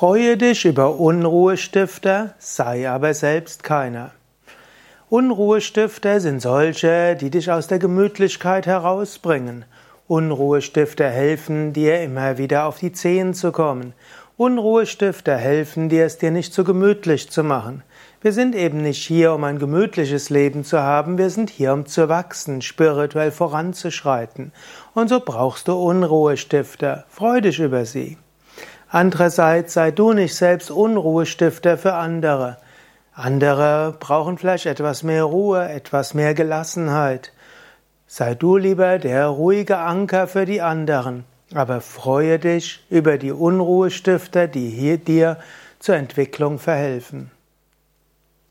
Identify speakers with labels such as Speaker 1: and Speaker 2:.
Speaker 1: Freue dich über Unruhestifter, sei aber selbst keiner. Unruhestifter sind solche, die dich aus der Gemütlichkeit herausbringen. Unruhestifter helfen dir immer wieder auf die Zehen zu kommen. Unruhestifter helfen dir, es dir nicht zu gemütlich zu machen. Wir sind eben nicht hier, um ein gemütliches Leben zu haben, wir sind hier, um zu wachsen, spirituell voranzuschreiten. Und so brauchst du Unruhestifter. Freu dich über sie. Andererseits sei du nicht selbst Unruhestifter für andere. Andere brauchen vielleicht etwas mehr Ruhe, etwas mehr Gelassenheit. Sei du lieber der ruhige Anker für die anderen, aber freue dich über die Unruhestifter, die hier dir zur Entwicklung verhelfen.